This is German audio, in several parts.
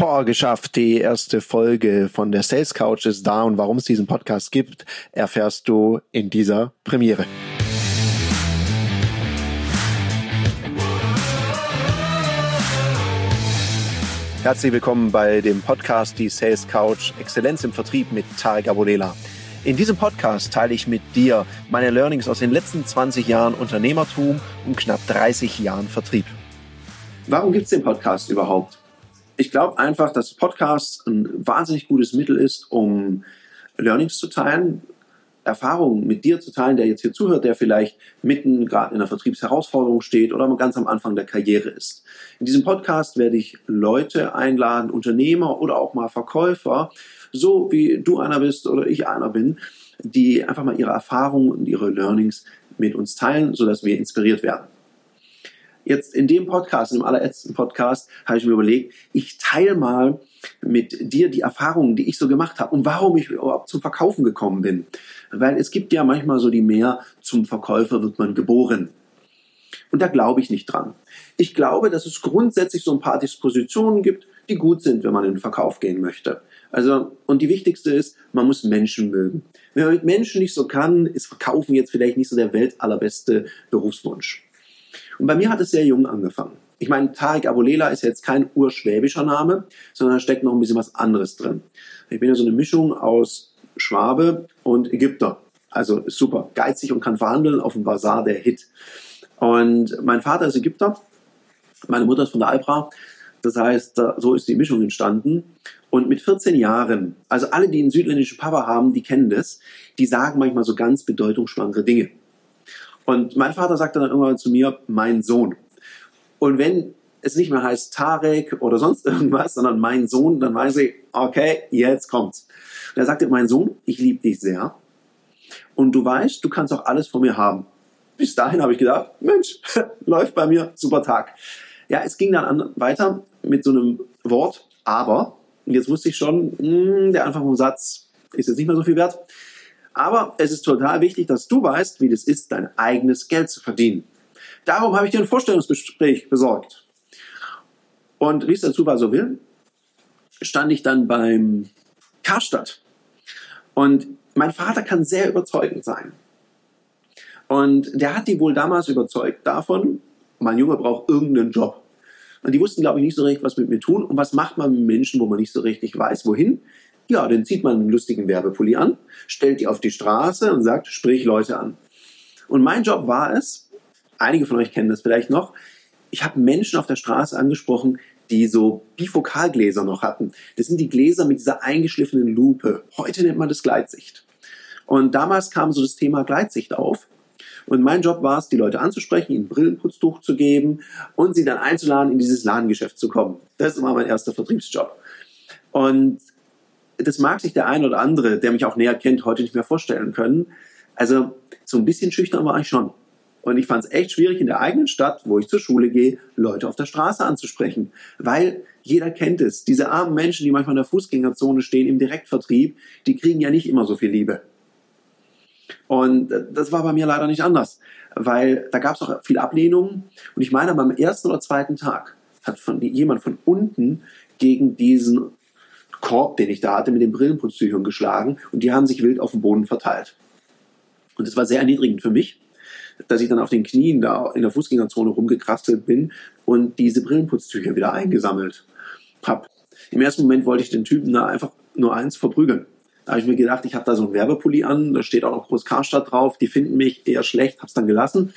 Boah, geschafft. Die erste Folge von der Sales Couch ist da und warum es diesen Podcast gibt, erfährst du in dieser Premiere. Herzlich willkommen bei dem Podcast Die Sales Couch Exzellenz im Vertrieb mit Tarek Abodela. In diesem Podcast teile ich mit dir meine Learnings aus den letzten 20 Jahren Unternehmertum und knapp 30 Jahren Vertrieb. Warum gibt es den Podcast überhaupt? Ich glaube einfach, dass Podcast ein wahnsinnig gutes Mittel ist, um Learnings zu teilen, Erfahrungen mit dir zu teilen, der jetzt hier zuhört, der vielleicht mitten gerade in einer Vertriebsherausforderung steht oder ganz am Anfang der Karriere ist. In diesem Podcast werde ich Leute einladen, Unternehmer oder auch mal Verkäufer, so wie du einer bist oder ich einer bin, die einfach mal ihre Erfahrungen und ihre Learnings mit uns teilen, sodass wir inspiriert werden jetzt in dem Podcast, in dem allerletzten Podcast, habe ich mir überlegt, ich teile mal mit dir die Erfahrungen, die ich so gemacht habe und warum ich überhaupt zum Verkaufen gekommen bin. Weil es gibt ja manchmal so die mehr, zum Verkäufer wird man geboren. Und da glaube ich nicht dran. Ich glaube, dass es grundsätzlich so ein paar Dispositionen gibt, die gut sind, wenn man in den Verkauf gehen möchte. Also, und die wichtigste ist, man muss Menschen mögen. Wenn man mit Menschen nicht so kann, ist Verkaufen jetzt vielleicht nicht so der weltallerbeste Berufswunsch. Und bei mir hat es sehr jung angefangen. Ich meine, Tarek Abulela ist jetzt kein urschwäbischer Name, sondern da steckt noch ein bisschen was anderes drin. Ich bin ja so eine Mischung aus Schwabe und Ägypter. Also super, geizig und kann verhandeln auf dem Bazar der Hit. Und mein Vater ist Ägypter, meine Mutter ist von der Alpra. Das heißt, so ist die Mischung entstanden. Und mit 14 Jahren, also alle, die einen südländischen Papa haben, die kennen das, die sagen manchmal so ganz bedeutungsschwangere Dinge. Und mein Vater sagte dann irgendwann zu mir, mein Sohn. Und wenn es nicht mehr heißt Tarek oder sonst irgendwas, sondern mein Sohn, dann weiß ich, okay, jetzt kommt's. Und er sagte, mein Sohn, ich liebe dich sehr. Und du weißt, du kannst auch alles von mir haben. Bis dahin habe ich gedacht, Mensch, läuft bei mir, super Tag. Ja, es ging dann an, weiter mit so einem Wort, aber. Jetzt wusste ich schon, mh, hm, der Anfang vom Satz ist jetzt nicht mehr so viel wert. Aber es ist total wichtig, dass du weißt, wie das ist, dein eigenes Geld zu verdienen. Darum habe ich dir ein Vorstellungsgespräch besorgt. Und wie es der Zufall so will, stand ich dann beim Karstadt. Und mein Vater kann sehr überzeugend sein. Und der hat die wohl damals überzeugt davon, mein Junge braucht irgendeinen Job. Und die wussten, glaube ich, nicht so recht, was mit mir tun. Und was macht man mit Menschen, wo man nicht so richtig weiß, wohin? Ja, dann zieht man einen lustigen Werbepulli an, stellt die auf die Straße und sagt, sprich Leute an. Und mein Job war es, einige von euch kennen das vielleicht noch, ich habe Menschen auf der Straße angesprochen, die so Bifokalgläser noch hatten. Das sind die Gläser mit dieser eingeschliffenen Lupe. Heute nennt man das Gleitsicht. Und damals kam so das Thema Gleitsicht auf. Und mein Job war es, die Leute anzusprechen, ihnen Brillenputztuch zu geben und sie dann einzuladen, in dieses Ladengeschäft zu kommen. Das war mein erster Vertriebsjob. Und das mag sich der ein oder andere, der mich auch näher kennt, heute nicht mehr vorstellen können. Also so ein bisschen schüchtern war ich schon. Und ich fand es echt schwierig, in der eigenen Stadt, wo ich zur Schule gehe, Leute auf der Straße anzusprechen. Weil jeder kennt es. Diese armen Menschen, die manchmal in der Fußgängerzone stehen, im Direktvertrieb, die kriegen ja nicht immer so viel Liebe. Und das war bei mir leider nicht anders. Weil da gab es auch viel Ablehnung. Und ich meine, beim ersten oder zweiten Tag hat von, jemand von unten gegen diesen Korb, den ich da hatte, mit den Brillenputztüchern geschlagen und die haben sich wild auf dem Boden verteilt. Und es war sehr erniedrigend für mich, dass ich dann auf den Knien da in der Fußgängerzone rumgekrastelt bin und diese Brillenputztücher wieder eingesammelt habe. Im ersten Moment wollte ich den Typen da einfach nur eins verprügeln. Da habe ich mir gedacht, ich habe da so ein Werbepulli an, da steht auch noch Groß Karstadt drauf, die finden mich eher schlecht, habe es dann gelassen.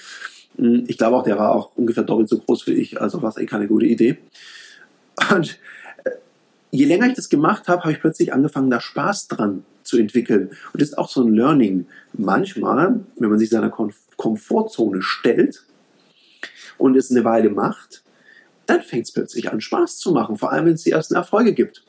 Hm, ich glaube auch, der war auch ungefähr doppelt so groß wie ich, also war es eh keine gute Idee. Und je länger ich das gemacht habe, habe ich plötzlich angefangen, da Spaß dran zu entwickeln. Und das ist auch so ein Learning. Manchmal, wenn man sich seiner Kom Komfortzone stellt und es eine Weile macht, dann fängt es plötzlich an, Spaß zu machen, vor allem wenn es die ersten Erfolge gibt.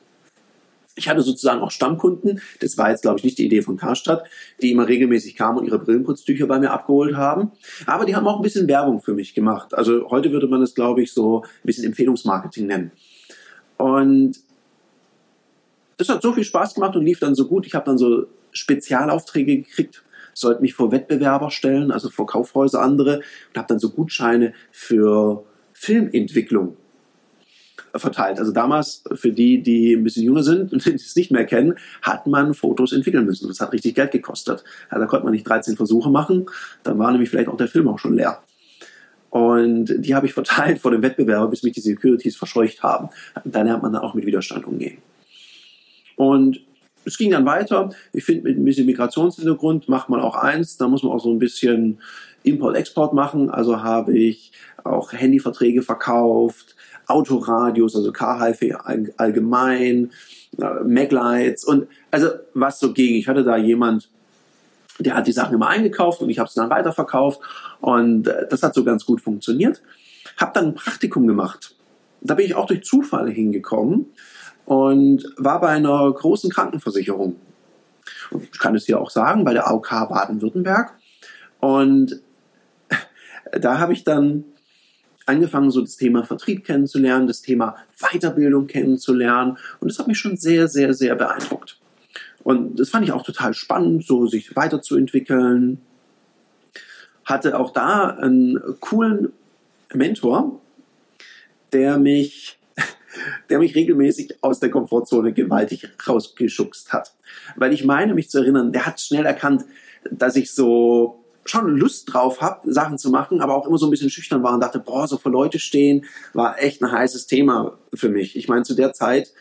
Ich hatte sozusagen auch Stammkunden, das war jetzt, glaube ich, nicht die Idee von Karstadt, die immer regelmäßig kamen und ihre Brillenputztücher bei mir abgeholt haben. Aber die haben auch ein bisschen Werbung für mich gemacht. Also heute würde man das, glaube ich, so ein bisschen Empfehlungsmarketing nennen. Und das hat so viel Spaß gemacht und lief dann so gut. Ich habe dann so Spezialaufträge gekriegt, sollte mich vor Wettbewerber stellen, also vor Kaufhäuser andere und habe dann so Gutscheine für Filmentwicklung. verteilt. Also damals, für die, die ein bisschen jünger sind und es nicht mehr kennen, hat man Fotos entwickeln müssen. Das hat richtig Geld gekostet. Ja, da konnte man nicht 13 Versuche machen, dann war nämlich vielleicht auch der Film auch schon leer. Und die habe ich verteilt vor dem Wettbewerber, bis mich die Securities verscheucht haben. Da lernt man dann auch mit Widerstand umgehen. Und es ging dann weiter. Ich finde, mit ein bisschen Migrationshintergrund macht man auch eins. Da muss man auch so ein bisschen Import-Export machen. Also habe ich auch Handyverträge verkauft, Autoradios, also Car-Hi-Fi allgemein, äh, Maglights und also was so ging. Ich hatte da jemand, der hat die Sachen immer eingekauft und ich habe es dann weiterverkauft und äh, das hat so ganz gut funktioniert. Hab dann ein Praktikum gemacht. Da bin ich auch durch Zufall hingekommen und war bei einer großen Krankenversicherung. Ich kann es hier auch sagen, bei der AOK Baden-Württemberg. Und da habe ich dann angefangen, so das Thema Vertrieb kennenzulernen, das Thema Weiterbildung kennenzulernen. Und das hat mich schon sehr, sehr, sehr beeindruckt. Und das fand ich auch total spannend, so sich weiterzuentwickeln. Hatte auch da einen coolen Mentor, der mich, der mich regelmäßig aus der Komfortzone gewaltig rausgeschubst hat. Weil ich meine, mich zu erinnern, der hat schnell erkannt, dass ich so schon Lust drauf habe, Sachen zu machen, aber auch immer so ein bisschen schüchtern war und dachte, boah, so vor Leute stehen, war echt ein heißes Thema für mich. Ich meine, zu der Zeit,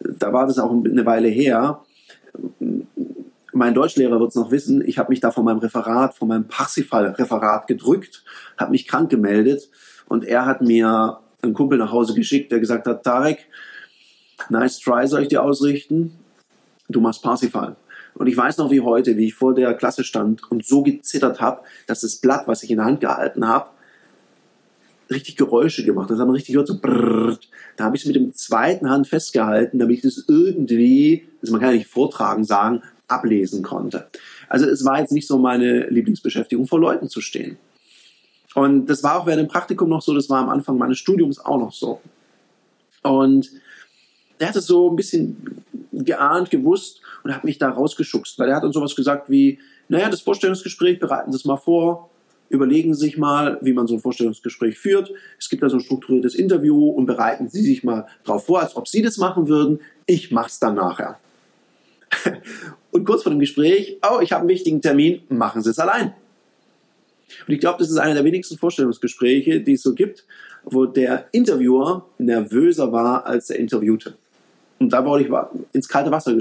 da war das auch eine Weile her, mein Deutschlehrer wird es noch wissen, ich habe mich da von meinem Referat, von meinem Parsifal-Referat gedrückt, habe mich krank gemeldet und er hat mir einen Kumpel nach Hause geschickt, der gesagt hat, Tarek, nice try soll ich dir ausrichten, du machst Parsifal. Und ich weiß noch wie heute, wie ich vor der Klasse stand und so gezittert habe, dass das Blatt, was ich in der Hand gehalten habe, richtig Geräusche gemacht. Das hat man richtig gehört, so brrrt. Da habe ich es mit dem zweiten Hand festgehalten, damit ich das irgendwie, also man kann ja nicht vortragen sagen, ablesen konnte. Also es war jetzt nicht so meine Lieblingsbeschäftigung, vor Leuten zu stehen. Und das war auch während dem Praktikum noch so, das war am Anfang meines Studiums auch noch so. Und der hatte so ein bisschen geahnt, gewusst und hat mich da rausgeschubst, weil er hat uns sowas gesagt wie, naja, das Vorstellungsgespräch, bereiten Sie es mal vor, überlegen Sie sich mal, wie man so ein Vorstellungsgespräch führt. Es gibt da so ein strukturiertes Interview und bereiten Sie sich mal darauf vor, als ob Sie das machen würden. Ich mach's dann nachher. und kurz vor dem Gespräch, oh, ich habe einen wichtigen Termin, machen Sie es allein. Und ich glaube, das ist einer der wenigsten Vorstellungsgespräche, die es so gibt, wo der Interviewer nervöser war als der Interviewte. Und da wurde ich ins kalte Wasser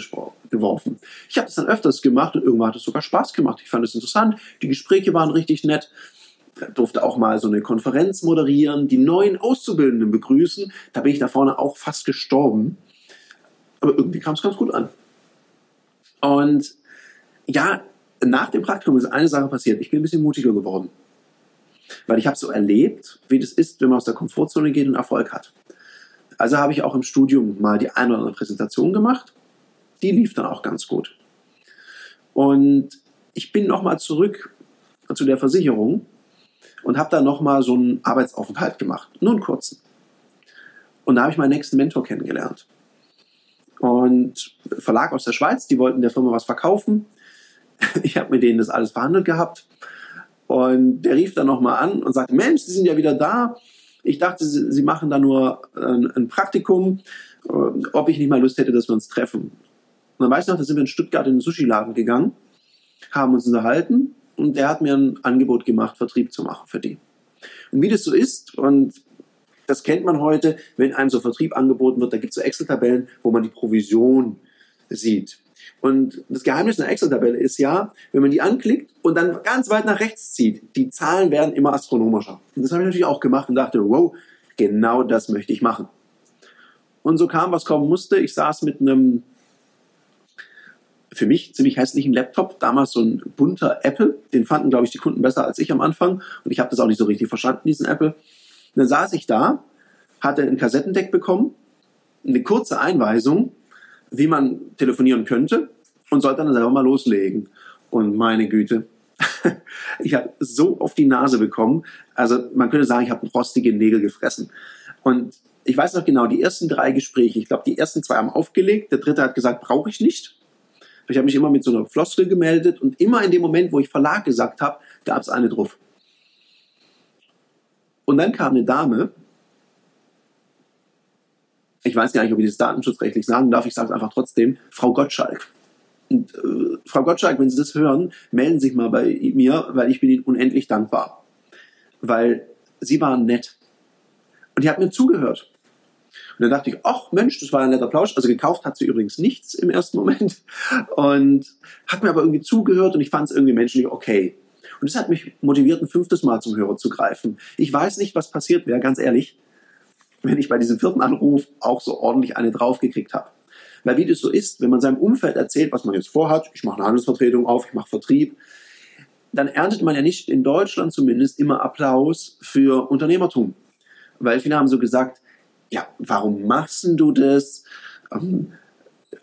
geworfen. Ich habe das dann öfters gemacht und irgendwann hat es sogar Spaß gemacht. Ich fand es interessant. Die Gespräche waren richtig nett. Ich durfte auch mal so eine Konferenz moderieren, die neuen Auszubildenden begrüßen. Da bin ich da vorne auch fast gestorben. Aber irgendwie kam es ganz gut an. Und ja, nach dem Praktikum ist eine Sache passiert. Ich bin ein bisschen mutiger geworden. Weil ich habe so erlebt, wie das ist, wenn man aus der Komfortzone geht und Erfolg hat. Also habe ich auch im Studium mal die eine oder andere Präsentation gemacht. Die lief dann auch ganz gut. Und ich bin nochmal zurück zu der Versicherung und habe da nochmal so einen Arbeitsaufenthalt gemacht. Nur einen kurzen. Und da habe ich meinen nächsten Mentor kennengelernt. Und Verlag aus der Schweiz, die wollten der Firma was verkaufen. Ich habe mit denen das alles verhandelt gehabt. Und der rief dann nochmal an und sagte, Mensch, Sie sind ja wieder da. Ich dachte, sie, sie machen da nur ein, ein, Praktikum, äh, ob ich nicht mal Lust hätte, dass wir uns treffen. Und dann weiß ich noch, da sind wir in Stuttgart in den Sushi-Laden gegangen, haben uns unterhalten und der hat mir ein Angebot gemacht, Vertrieb zu machen für die. Und wie das so ist, und das kennt man heute, wenn einem so Vertrieb angeboten wird, da gibt es so Excel-Tabellen, wo man die Provision sieht. Und das Geheimnis einer Excel-Tabelle ist ja, wenn man die anklickt und dann ganz weit nach rechts zieht, die Zahlen werden immer astronomischer. Und das habe ich natürlich auch gemacht und dachte, wow, genau das möchte ich machen. Und so kam, was kommen musste. Ich saß mit einem für mich ziemlich hässlichen Laptop, damals so ein bunter Apple. Den fanden, glaube ich, die Kunden besser als ich am Anfang. Und ich habe das auch nicht so richtig verstanden, diesen Apple. Und dann saß ich da, hatte ein Kassettendeck bekommen, eine kurze Einweisung wie man telefonieren könnte und sollte dann selber mal loslegen. Und meine Güte, ich habe so auf die Nase bekommen. Also man könnte sagen, ich habe rostige Nägel gefressen. Und ich weiß noch genau, die ersten drei Gespräche, ich glaube, die ersten zwei haben aufgelegt, der dritte hat gesagt, brauche ich nicht. Ich habe mich immer mit so einer Floskel gemeldet und immer in dem Moment, wo ich Verlag gesagt habe, gab es eine drauf. Und dann kam eine Dame ich weiß gar nicht, ob ich das datenschutzrechtlich sagen darf, ich sage es einfach trotzdem, Frau Gottschalk. Und, äh, Frau Gottschalk, wenn Sie das hören, melden Sie sich mal bei mir, weil ich bin Ihnen unendlich dankbar. Weil Sie waren nett. Und die hat mir zugehört. Und dann dachte ich, ach Mensch, das war ein netter Plausch. Also gekauft hat sie übrigens nichts im ersten Moment. Und hat mir aber irgendwie zugehört und ich fand es irgendwie menschlich okay. Und das hat mich motiviert, ein fünftes Mal zum Hörer zu greifen. Ich weiß nicht, was passiert wäre, ganz ehrlich, wenn ich bei diesem vierten Anruf auch so ordentlich eine draufgekriegt habe. Weil wie das so ist, wenn man seinem Umfeld erzählt, was man jetzt vorhat, ich mache eine Handelsvertretung auf, ich mache Vertrieb, dann erntet man ja nicht in Deutschland zumindest immer Applaus für Unternehmertum. Weil viele haben so gesagt, ja, warum machst du das? Ähm,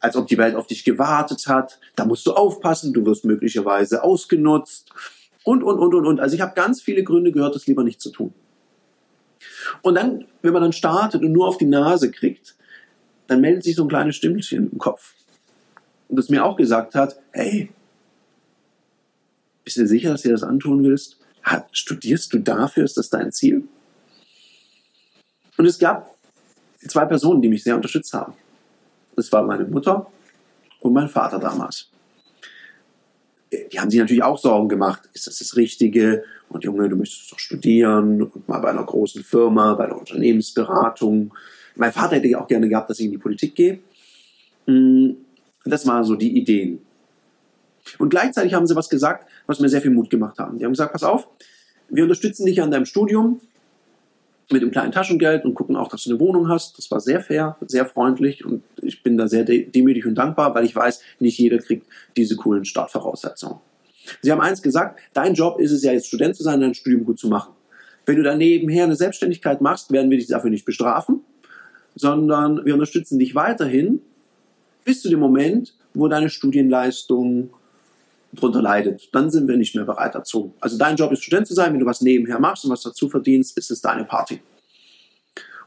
als ob die Welt auf dich gewartet hat. Da musst du aufpassen, du wirst möglicherweise ausgenutzt. Und, und, und, und, und. Also ich habe ganz viele Gründe gehört, das lieber nicht zu tun. Und dann, wenn man dann startet und nur auf die Nase kriegt, dann meldet sich so ein kleines Stimmchen im Kopf. Und das mir auch gesagt hat, hey, bist du dir sicher, dass du dir das antun willst? Studierst du dafür? Ist das dein Ziel? Und es gab zwei Personen, die mich sehr unterstützt haben. Das war meine Mutter und mein Vater damals. Die haben sich natürlich auch Sorgen gemacht. Ist das das Richtige? Und Junge, du möchtest doch studieren und mal bei einer großen Firma, bei einer Unternehmensberatung. Mein Vater hätte ja auch gerne gehabt, dass ich in die Politik gehe. Mm, das waren so die Ideen. Und gleichzeitig haben sie was gesagt, was mir sehr viel Mut gemacht haben. Die haben gesagt, pass auf, wir unterstützen dich an deinem Studium mit dem kleinen Taschengeld und gucken auch, dass du eine Wohnung hast. Das war sehr fair, sehr freundlich und ich bin da sehr demütig und dankbar, weil ich weiß, nicht jeder kriegt diese coolen Startvoraussetzungen. Sie haben eins gesagt, dein Job ist es ja jetzt Student zu sein, dein Studium gut zu machen. Wenn du dann nebenher eine Selbstständigkeit machst, werden wir dich dafür nicht bestrafen, sondern wir unterstützen dich weiterhin bis zu dem Moment, wo deine Studienleistung drunter leidet. Dann sind wir nicht mehr bereit dazu. Also dein Job ist Student zu sein. Wenn du was nebenher machst und was dazu verdienst, ist es deine Party.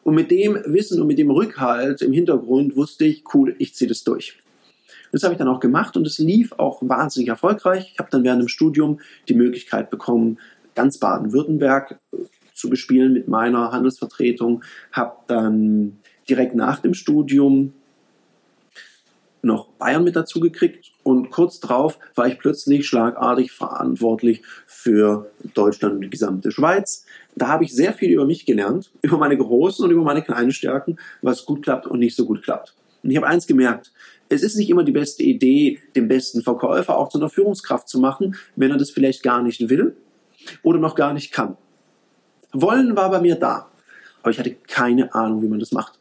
Und mit dem Wissen und mit dem Rückhalt im Hintergrund wusste ich, cool, ich ziehe das durch. Das habe ich dann auch gemacht und es lief auch wahnsinnig erfolgreich. Ich habe dann während dem Studium die Möglichkeit bekommen, ganz Baden-Württemberg äh, zu bespielen mit meiner Handelsvertretung. Habe dann direkt nach dem Studium noch Bayern mit dazu gekriegt und kurz drauf war ich plötzlich schlagartig verantwortlich für Deutschland und die gesamte Schweiz. Da habe ich sehr viel über mich gelernt, über meine großen und über meine kleinen Stärken, was gut klappt und nicht so gut klappt. Und ich habe eins gemerkt, es ist nicht immer die beste Idee, den besten Verkäufer auch zu einer Führungskraft zu machen, wenn er das vielleicht gar nicht will oder noch gar nicht kann. Wollen war bei mir da, aber ich hatte keine Ahnung, wie man das macht.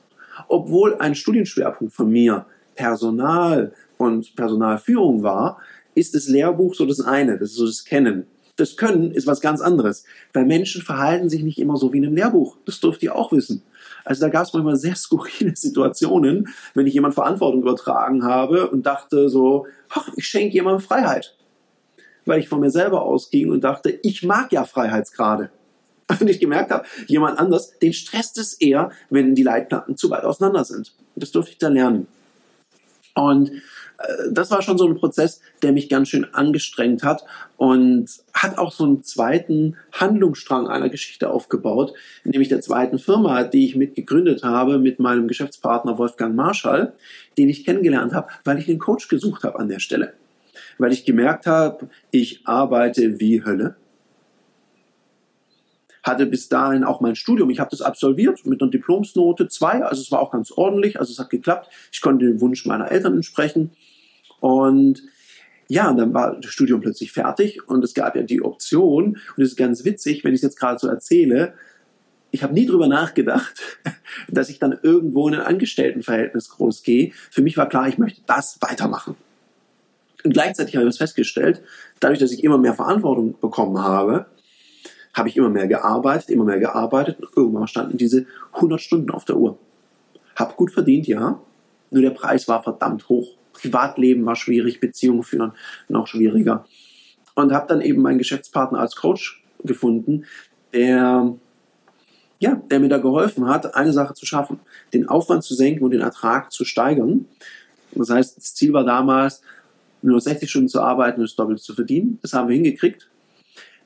Obwohl ein Studienschwerpunkt von mir Personal und Personalführung war, ist das Lehrbuch so das eine, das ist so das Kennen. Das Können ist was ganz anderes, weil Menschen verhalten sich nicht immer so wie in einem Lehrbuch. Das dürft ihr auch wissen. Also da gab es manchmal sehr skurrile Situationen, wenn ich jemand Verantwortung übertragen habe und dachte so, ach, ich schenke jemandem Freiheit. Weil ich von mir selber ausging und dachte, ich mag ja Freiheitsgrade. Und ich gemerkt habe, jemand anders, den stresst es eher, wenn die Leitplanken zu weit auseinander sind. Das durfte ich da lernen. Und das war schon so ein Prozess, der mich ganz schön angestrengt hat und hat auch so einen zweiten Handlungsstrang einer Geschichte aufgebaut, nämlich der zweiten Firma, die ich mitgegründet habe mit meinem Geschäftspartner Wolfgang Marschall, den ich kennengelernt habe, weil ich einen Coach gesucht habe an der Stelle. Weil ich gemerkt habe, ich arbeite wie Hölle hatte bis dahin auch mein Studium. Ich habe das absolviert mit einer Diplomsnote 2, also es war auch ganz ordentlich, also es hat geklappt. Ich konnte dem Wunsch meiner Eltern entsprechen und ja, dann war das Studium plötzlich fertig und es gab ja die Option, und es ist ganz witzig, wenn ich es jetzt gerade so erzähle, ich habe nie drüber nachgedacht, dass ich dann irgendwo in ein Angestelltenverhältnis groß gehe. Für mich war klar, ich möchte das weitermachen. Und gleichzeitig habe ich das festgestellt, dadurch, dass ich immer mehr Verantwortung bekommen habe, habe ich immer mehr gearbeitet, immer mehr gearbeitet und irgendwann standen diese 100 Stunden auf der Uhr. Hab gut verdient, ja, nur der Preis war verdammt hoch. Privatleben war schwierig, Beziehungen führen noch schwieriger. Und habe dann eben meinen Geschäftspartner als Coach gefunden, der ja, der mir da geholfen hat, eine Sache zu schaffen, den Aufwand zu senken und den Ertrag zu steigern. Das heißt, das Ziel war damals, nur 60 Stunden zu arbeiten und das Doppelte zu verdienen. Das haben wir hingekriegt.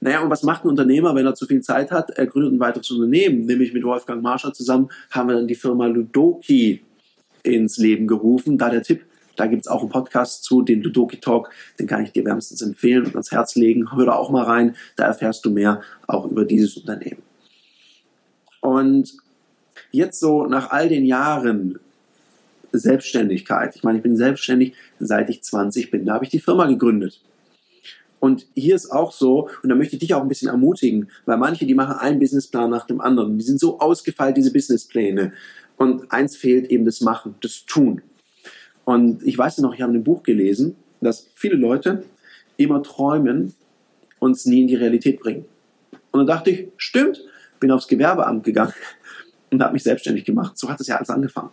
Naja, und was macht ein Unternehmer, wenn er zu viel Zeit hat? Er gründet ein weiteres Unternehmen, nämlich mit Wolfgang Marscher zusammen haben wir dann die Firma Ludoki ins Leben gerufen. Da der Tipp, da gibt es auch einen Podcast zu, den Dudoki Talk, den kann ich dir wärmstens empfehlen und ans Herz legen. Hör da auch mal rein, da erfährst du mehr auch über dieses Unternehmen. Und jetzt so nach all den Jahren Selbstständigkeit, ich meine, ich bin selbstständig, seit ich 20 bin, da habe ich die Firma gegründet. Und hier ist auch so, und da möchte ich dich auch ein bisschen ermutigen, weil manche, die machen einen Businessplan nach dem anderen. Die sind so ausgefeilt, diese Businesspläne. Und eins fehlt eben das Machen, das Tun. Und ich weiß noch, ich habe in einem Buch gelesen, dass viele Leute immer träumen und es nie in die Realität bringen. Und dann dachte ich, stimmt, bin aufs Gewerbeamt gegangen und habe mich selbstständig gemacht. So hat es ja alles angefangen.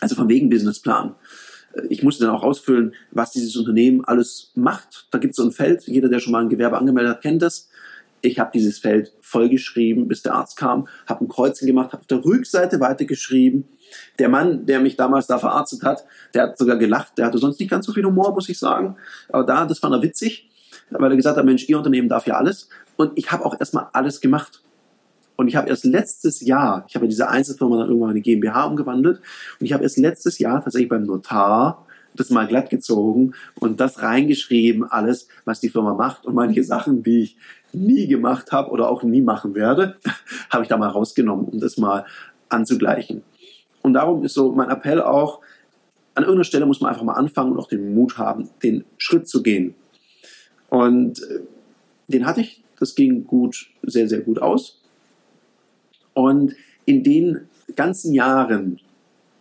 Also von wegen Businessplan. Ich musste dann auch ausfüllen, was dieses Unternehmen alles macht. Da gibt es so ein Feld, jeder, der schon mal ein Gewerbe angemeldet hat, kennt das. Ich habe dieses Feld vollgeschrieben, bis der Arzt kam, habe ein Kreuzchen gemacht, habe auf der Rückseite weitergeschrieben. Der Mann, der mich damals da verarztet hat, der hat sogar gelacht. Der hatte sonst nicht ganz so viel Humor, muss ich sagen. Aber da, das fand er witzig, weil er gesagt hat, Mensch, Ihr Unternehmen darf ja alles. Und ich habe auch erstmal alles gemacht. Und ich habe erst letztes Jahr, ich habe ja diese Einzelfirma dann irgendwann in eine GmbH umgewandelt, und ich habe erst letztes Jahr tatsächlich beim Notar das mal glatt gezogen und das reingeschrieben, alles, was die Firma macht. Und manche Sachen, die ich nie gemacht habe oder auch nie machen werde, habe ich da mal rausgenommen, um das mal anzugleichen. Und darum ist so mein Appell auch, an irgendeiner Stelle muss man einfach mal anfangen und auch den Mut haben, den Schritt zu gehen. Und äh, den hatte ich, das ging gut, sehr, sehr gut aus. Und in den ganzen Jahren,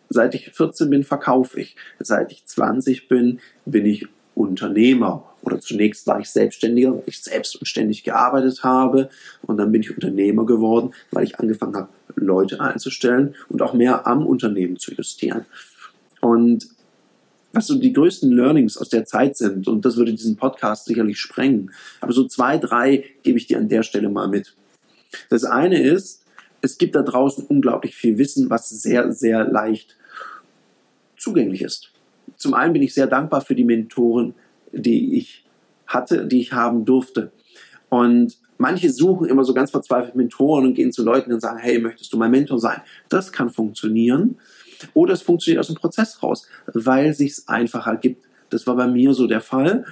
seit ich 14 bin, verkaufe ich. Seit ich 20 bin, bin ich Unternehmer. Oder zunächst war ich Selbstständiger, weil ich selbst und ständig gearbeitet habe. Und dann bin ich Unternehmer geworden, weil ich angefangen habe, Leute einzustellen und auch mehr am Unternehmen zu justieren. Und was so die größten Learnings aus der Zeit sind, und das würde diesen Podcast sicherlich sprengen, aber so zwei, drei gebe ich dir an der Stelle mal mit. Das eine ist, es gibt da draußen unglaublich viel Wissen, was sehr, sehr leicht zugänglich ist. Zum einen bin ich sehr dankbar für die Mentoren, die ich hatte, die ich haben durfte. Und manche suchen immer so ganz verzweifelt Mentoren und gehen zu Leuten und sagen, hey, möchtest du mein Mentor sein? Das kann funktionieren. Oder es funktioniert aus dem Prozess raus, weil es sich einfacher gibt. Das war bei mir so der Fall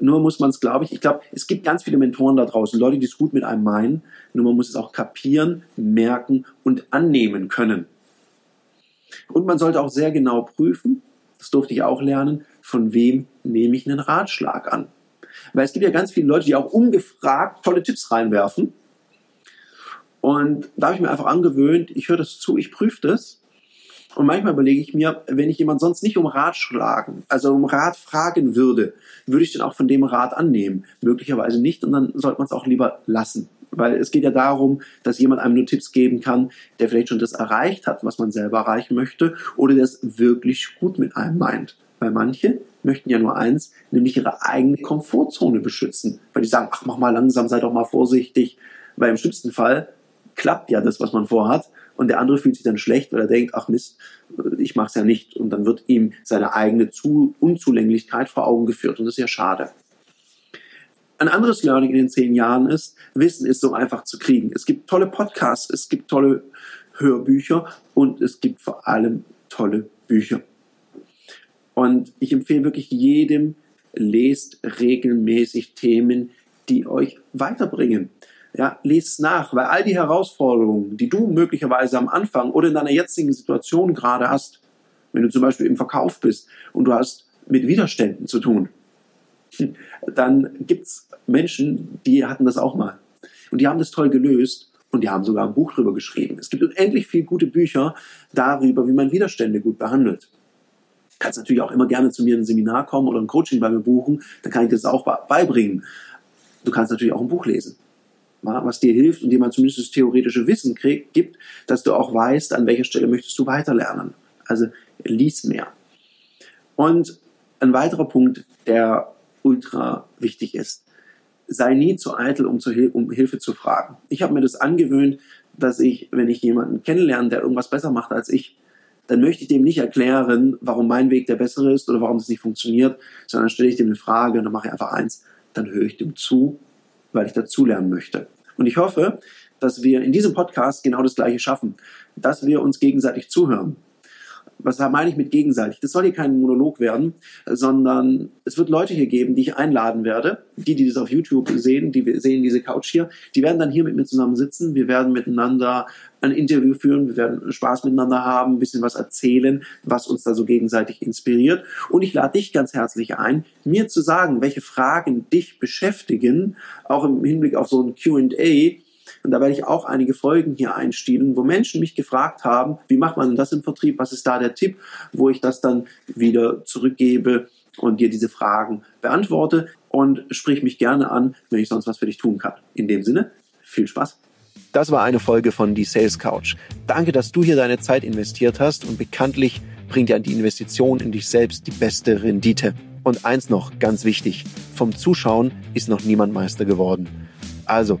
nur muss man es, glaube ich, ich glaube, es gibt ganz viele Mentoren da draußen, Leute, die es gut mit einem meinen, nur man muss es auch kapieren, merken und annehmen können. Und man sollte auch sehr genau prüfen, das durfte ich auch lernen, von wem nehme ich einen Ratschlag an. Weil es gibt ja ganz viele Leute, die auch ungefragt tolle Tipps reinwerfen. Und da habe ich mir einfach angewöhnt, ich höre das zu, ich prüfe das und manchmal überlege ich mir, wenn ich jemand sonst nicht um Rat schlagen, also um Rat fragen würde, würde ich den auch von dem Rat annehmen? Möglicherweise nicht und dann sollte man es auch lieber lassen. Weil es geht ja darum, dass jemand einem nur Tipps geben kann, der vielleicht schon das erreicht hat, was man selber erreichen möchte, oder der es wirklich gut mit einem meint. Weil manche möchten ja nur eins, nämlich ihre eigene Komfortzone beschützen. Weil die sagen, ach, mach mal langsam, sei doch mal vorsichtig. Weil im schlimmsten Fall klappt ja das, was man vorhat und der andere fühlt sich dann schlecht, weil er denkt, ach Mist, ich mache es ja nicht. Und dann wird ihm seine eigene Zu Unzulänglichkeit vor Augen geführt und das ist ja schade. Ein anderes Learning in den zehn Jahren ist, Wissen ist so einfach zu kriegen. Es gibt tolle Podcasts, es gibt tolle Hörbücher und es gibt vor allem tolle Bücher. Und ich empfehle wirklich jedem, lest regelmäßig Themen, die euch weiterbringen. Ja, lies nach, weil all die Herausforderungen, die du möglicherweise am Anfang oder in deiner jetzigen Situation gerade hast, wenn du zum Beispiel im Verkauf bist und du hast mit Widerständen zu tun, dann gibt's Menschen, die hatten das auch mal. Und die haben das toll gelöst und die haben sogar ein Buch darüber geschrieben. Es gibt unendlich viele gute Bücher darüber, wie man Widerstände gut behandelt. Kannst natürlich auch immer gerne zu mir in ein Seminar kommen oder ein Coaching bei mir buchen, dann kann ich das auch beibringen. Du kannst natürlich auch ein Buch lesen was dir hilft und dir mal zumindest das theoretische Wissen krieg, gibt, dass du auch weißt, an welcher Stelle möchtest du weiterlernen. Also lies mehr. Und ein weiterer Punkt, der ultra wichtig ist, sei nie zu eitel, um, zu, um Hilfe zu fragen. Ich habe mir das angewöhnt, dass ich, wenn ich jemanden kennenlerne, der irgendwas besser macht als ich, dann möchte ich dem nicht erklären, warum mein Weg der bessere ist oder warum es nicht funktioniert, sondern stelle ich dem eine Frage und dann mache ich einfach eins, dann höre ich dem zu, weil ich dazulernen möchte. Und ich hoffe, dass wir in diesem Podcast genau das Gleiche schaffen, dass wir uns gegenseitig zuhören. Was meine ich mit gegenseitig? Das soll hier kein Monolog werden, sondern es wird Leute hier geben, die ich einladen werde. Die, die das auf YouTube sehen, die sehen diese Couch hier, die werden dann hier mit mir zusammen sitzen. Wir werden miteinander ein Interview führen, wir werden Spaß miteinander haben, ein bisschen was erzählen, was uns da so gegenseitig inspiriert. Und ich lade dich ganz herzlich ein, mir zu sagen, welche Fragen dich beschäftigen, auch im Hinblick auf so ein QA, und da werde ich auch einige Folgen hier einstielen, wo Menschen mich gefragt haben, wie macht man das im Vertrieb? Was ist da der Tipp? Wo ich das dann wieder zurückgebe und dir diese Fragen beantworte und sprich mich gerne an, wenn ich sonst was für dich tun kann. In dem Sinne, viel Spaß. Das war eine Folge von Die Sales Couch. Danke, dass du hier deine Zeit investiert hast und bekanntlich bringt ja die Investition in dich selbst die beste Rendite. Und eins noch, ganz wichtig, vom Zuschauen ist noch niemand Meister geworden. Also,